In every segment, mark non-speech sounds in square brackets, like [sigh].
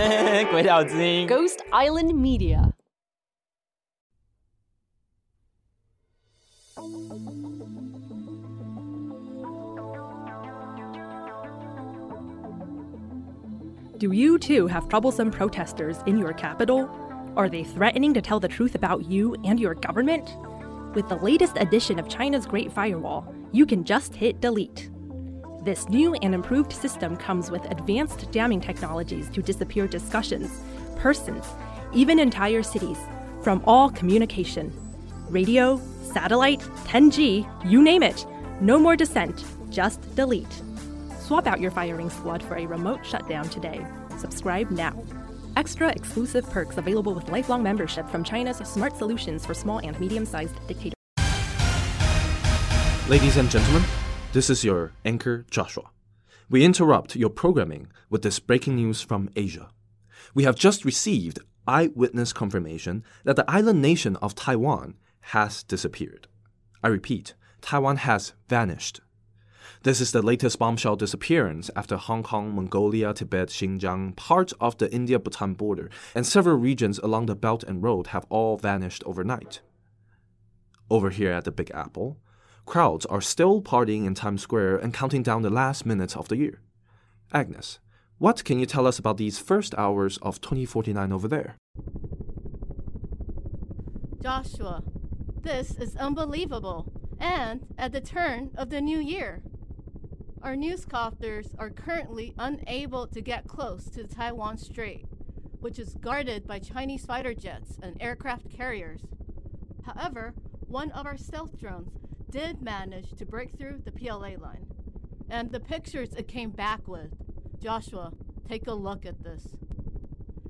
[laughs] 鬼岛之音 Ghost Island Media. Do you too have troublesome protesters in your capital? Are they threatening to tell the truth about you and your government? With the latest edition of China's Great Firewall, you can just hit delete. This new and improved system comes with advanced jamming technologies to disappear discussions, persons, even entire cities from all communication. Radio, satellite, 10G, you name it. No more dissent, just delete. Swap out your firing squad for a remote shutdown today. Subscribe now. Extra exclusive perks available with lifelong membership from China's smart solutions for small and medium sized dictators. Ladies and gentlemen, this is your anchor Joshua. We interrupt your programming with this breaking news from Asia. We have just received eyewitness confirmation that the island nation of Taiwan has disappeared. I repeat, Taiwan has vanished. This is the latest bombshell disappearance after Hong Kong, Mongolia, Tibet, Xinjiang, parts of the India Bhutan border, and several regions along the Belt and Road have all vanished overnight. Over here at the Big Apple, crowds are still partying in Times Square and counting down the last minutes of the year. Agnes, what can you tell us about these first hours of 2049 over there? Joshua, this is unbelievable. And at the turn of the new year. Our newscopters are currently unable to get close to the Taiwan Strait, which is guarded by Chinese fighter jets and aircraft carriers. However, one of our stealth drones did manage to break through the PLA line. And the pictures it came back with. Joshua, take a look at this.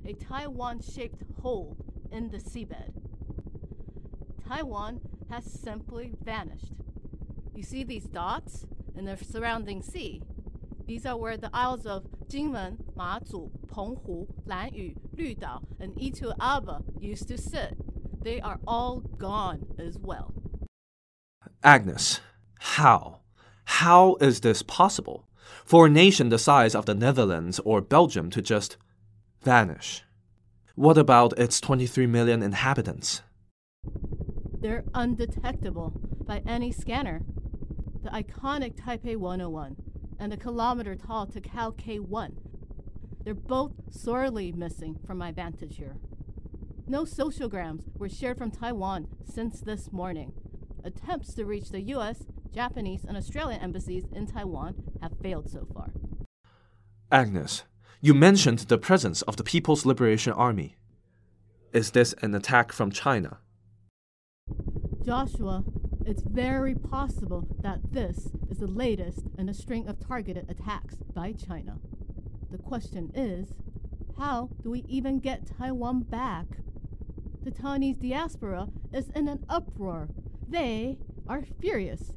A Taiwan shaped hole in the seabed. Taiwan has simply vanished. You see these dots in the surrounding sea? These are where the isles of Jinmen, Mazu, Penghu, Lanyu, Lüdao, and Itu Aba used to sit. They are all gone as well. Agnes, how? How is this possible? For a nation the size of the Netherlands or Belgium to just vanish? What about its 23 million inhabitants? They're undetectable by any scanner. The iconic Taipei 101 and the kilometer tall Takao K1. They're both sorely missing from my vantage here. No sociograms were shared from Taiwan since this morning. Attempts to reach the US, Japanese, and Australian embassies in Taiwan have failed so far. Agnes, you mentioned the presence of the People's Liberation Army. Is this an attack from China? Joshua, it's very possible that this is the latest in a string of targeted attacks by China. The question is how do we even get Taiwan back? The Taiwanese diaspora is in an uproar. They are furious,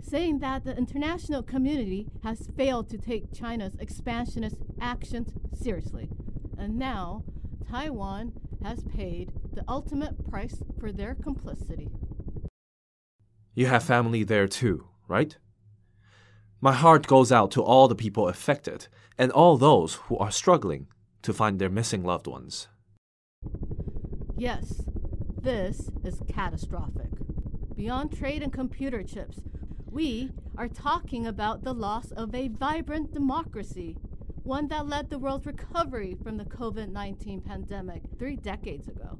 saying that the international community has failed to take China's expansionist actions seriously. And now, Taiwan has paid the ultimate price for their complicity. You have family there too, right? My heart goes out to all the people affected and all those who are struggling to find their missing loved ones. Yes, this is catastrophic. Beyond trade and computer chips, we are talking about the loss of a vibrant democracy, one that led the world's recovery from the COVID 19 pandemic three decades ago.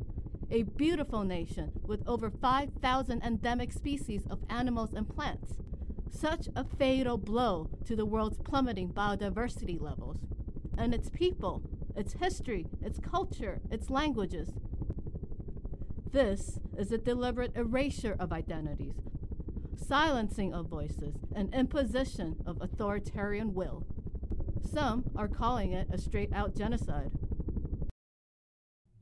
A beautiful nation with over 5,000 endemic species of animals and plants. Such a fatal blow to the world's plummeting biodiversity levels. And its people, its history, its culture, its languages. This is a deliberate erasure of identities, silencing of voices, and imposition of authoritarian will. Some are calling it a straight out genocide.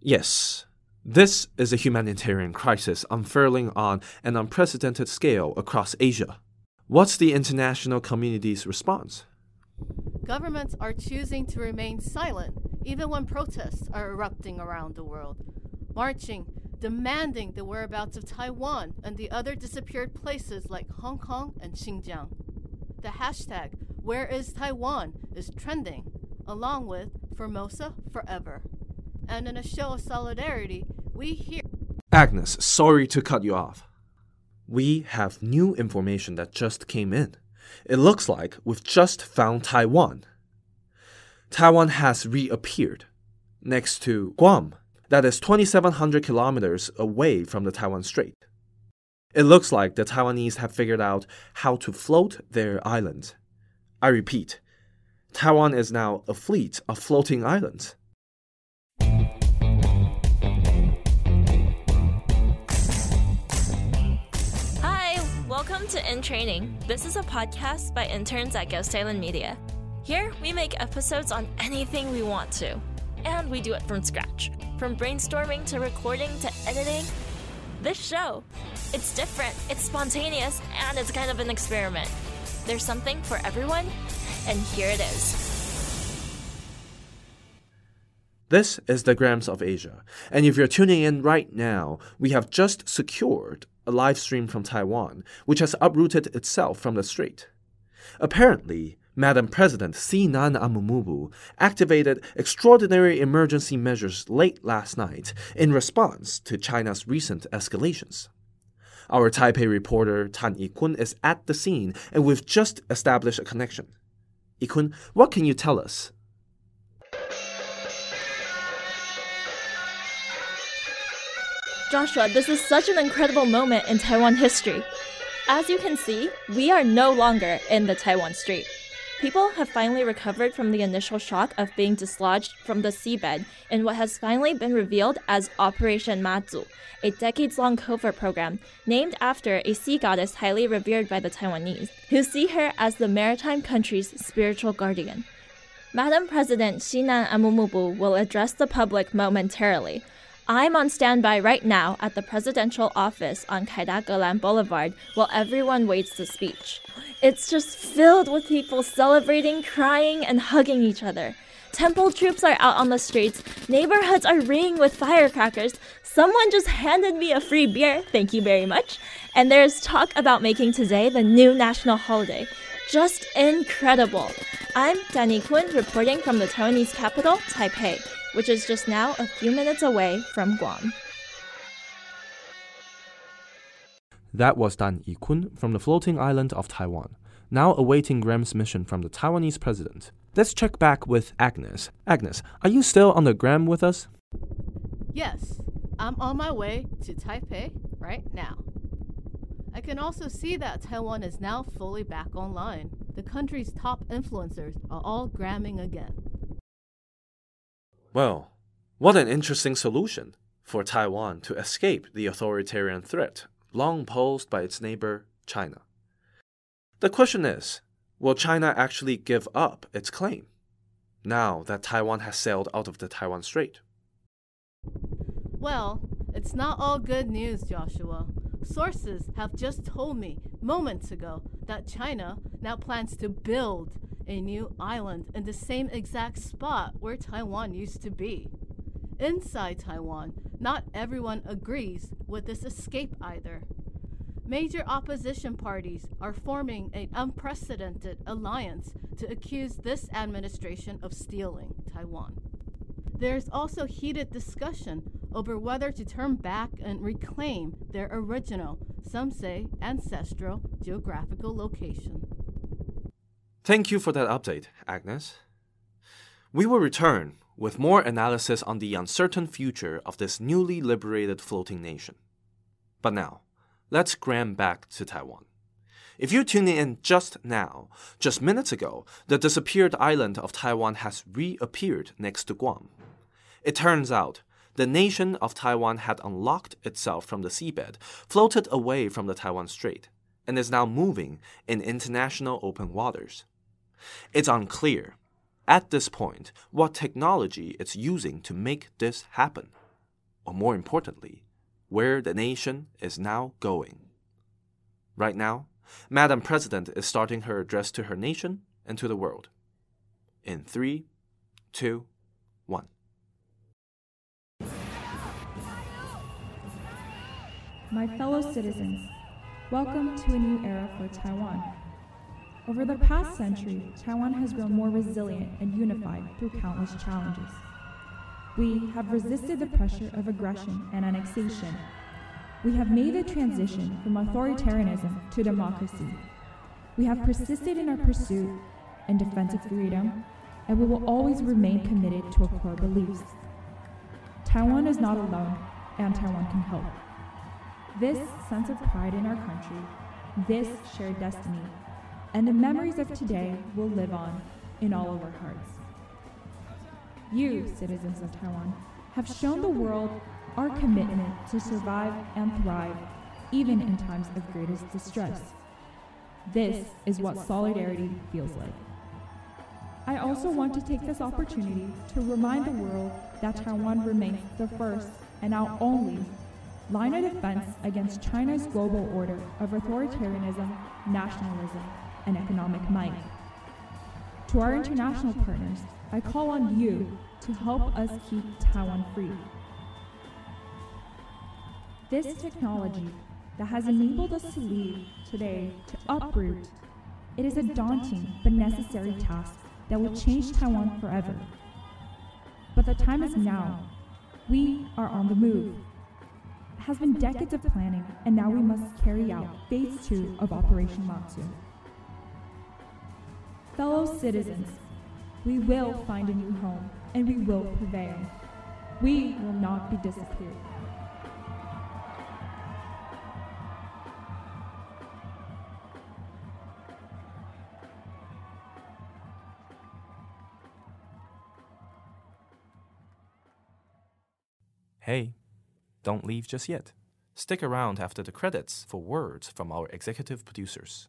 Yes, this is a humanitarian crisis unfurling on an unprecedented scale across Asia. What's the international community's response? Governments are choosing to remain silent even when protests are erupting around the world, marching, demanding the whereabouts of Taiwan and the other disappeared places like Hong Kong and Xinjiang. The hashtag Where is Taiwan is trending, along with Formosa forever. And in a show of solidarity, we here. Agnes, sorry to cut you off. We have new information that just came in. It looks like we've just found Taiwan. Taiwan has reappeared next to Guam, that is 2,700 kilometers away from the Taiwan Strait. It looks like the Taiwanese have figured out how to float their island. I repeat, Taiwan is now a fleet of floating islands. Hi, welcome to In Training. This is a podcast by interns at Ghost Island Media. Here, we make episodes on anything we want to, and we do it from scratch. From brainstorming to recording to editing, this show. It's different, it's spontaneous, and it's kind of an experiment. There's something for everyone, and here it is. This is the Grams of Asia, and if you're tuning in right now, we have just secured a live stream from Taiwan, which has uprooted itself from the strait. Apparently, Madam President Sinan Amumubu activated extraordinary emergency measures late last night in response to China's recent escalations. Our Taipei reporter Tan Ikun is at the scene and we've just established a connection. Ikun, what can you tell us? Joshua, this is such an incredible moment in Taiwan history. As you can see, we are no longer in the Taiwan Strait. People have finally recovered from the initial shock of being dislodged from the seabed in what has finally been revealed as Operation Mazu, a decades long covert program named after a sea goddess highly revered by the Taiwanese, who see her as the maritime country's spiritual guardian. Madam President Sinan Amumubu will address the public momentarily, I'm on standby right now at the presidential office on Kaidagalan Boulevard while everyone waits the speech. It's just filled with people celebrating, crying, and hugging each other. Temple troops are out on the streets. Neighborhoods are ringing with firecrackers. Someone just handed me a free beer, thank you very much. And there's talk about making today the new national holiday. Just incredible. I'm Danny Quinn reporting from the Taiwanese capital, Taipei which is just now a few minutes away from Guam. That was Dan Yikun from the floating island of Taiwan, now awaiting Graham's mission from the Taiwanese president. Let's check back with Agnes. Agnes, are you still on the gram with us? Yes, I'm on my way to Taipei right now. I can also see that Taiwan is now fully back online. The country's top influencers are all gramming again. Well, what an interesting solution for Taiwan to escape the authoritarian threat long posed by its neighbor, China. The question is will China actually give up its claim now that Taiwan has sailed out of the Taiwan Strait? Well, it's not all good news, Joshua. Sources have just told me moments ago that China now plans to build a new island in the same exact spot where Taiwan used to be. Inside Taiwan, not everyone agrees with this escape either. Major opposition parties are forming an unprecedented alliance to accuse this administration of stealing Taiwan. There's also heated discussion over whether to turn back and reclaim their original, some say ancestral, geographical location. Thank you for that update, Agnes. We will return with more analysis on the uncertain future of this newly liberated floating nation. But now, let's gram back to Taiwan. If you're tuning in just now, just minutes ago, the disappeared island of Taiwan has reappeared next to Guam. It turns out the nation of Taiwan had unlocked itself from the seabed, floated away from the Taiwan Strait, and is now moving in international open waters. It's unclear, at this point, what technology it's using to make this happen, or more importantly, where the nation is now going. Right now, Madam President is starting her address to her nation and to the world. In three, two, one. My fellow citizens, welcome to a new era for Taiwan. Over the past century, Taiwan has grown more resilient and unified through countless challenges. We have resisted the pressure of aggression and annexation. We have made the transition from authoritarianism to democracy. We have persisted in our pursuit and defense of freedom, and we will always remain committed to our core beliefs. Taiwan is not alone, and Taiwan can help. This sense of pride in our country, this shared destiny, and the memories of today will live on in all of our hearts. You, citizens of Taiwan, have shown the world our commitment to survive and thrive, even in times of greatest distress. This is what solidarity feels like. I also want to take this opportunity to remind the world that Taiwan remains the first and our only line of defense against China's global order of authoritarianism, nationalism, and economic might. To our international partners, I call on you to help us keep Taiwan free. This technology that has enabled us to leave today to uproot, it is a daunting but necessary task that will change Taiwan forever. But the time is now. We are on the move. It has been decades of planning, and now we must carry out phase two of Operation Monsoon. Fellow citizens, we will find a new home, and we will prevail. We will not be disappeared. Hey, don't leave just yet. Stick around after the credits for words from our executive producers.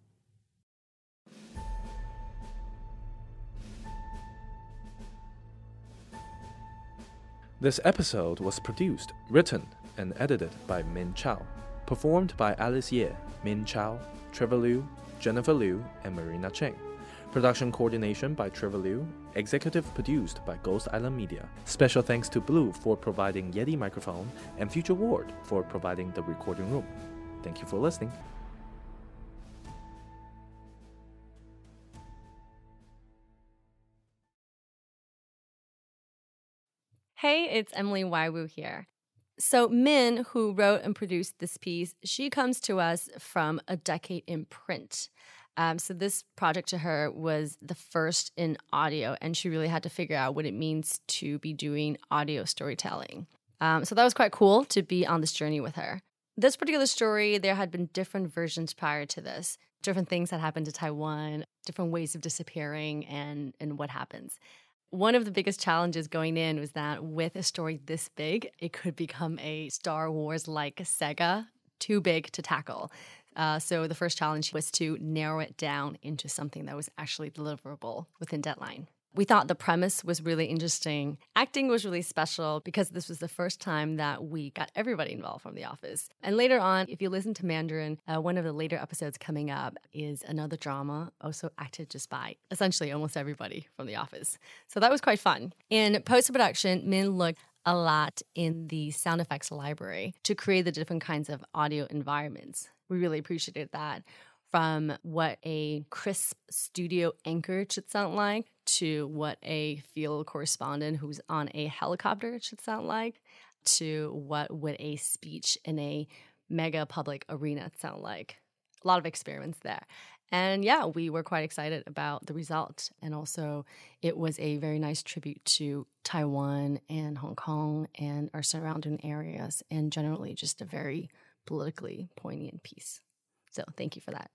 This episode was produced, written, and edited by Min Chao. Performed by Alice Yeh, Min Chao, Trevor Liu, Jennifer Liu, and Marina Chang. Production coordination by Trevor Liu. Executive produced by Ghost Island Media. Special thanks to Blue for providing Yeti microphone and Future Ward for providing the recording room. Thank you for listening. Hey, it's Emily Y. Wu here. So, Min, who wrote and produced this piece, she comes to us from a decade in print. Um, so, this project to her was the first in audio, and she really had to figure out what it means to be doing audio storytelling. Um, so, that was quite cool to be on this journey with her. This particular story, there had been different versions prior to this, different things that happened to Taiwan, different ways of disappearing, and, and what happens one of the biggest challenges going in was that with a story this big, it could become a Star Wars like saga, too big to tackle. Uh, so the first challenge was to narrow it down into something that was actually deliverable within deadline. We thought the premise was really interesting. Acting was really special because this was the first time that we got everybody involved from the office. And later on, if you listen to Mandarin, uh, one of the later episodes coming up is another drama, also acted just by essentially almost everybody from the office. So that was quite fun. In post production, Min looked a lot in the sound effects library to create the different kinds of audio environments. We really appreciated that from what a crisp studio anchor should sound like to what a field correspondent who's on a helicopter should sound like to what would a speech in a mega public arena sound like. A lot of experiments there. And yeah, we were quite excited about the result. And also, it was a very nice tribute to Taiwan and Hong Kong and our surrounding areas, and generally just a very politically poignant piece. So, thank you for that.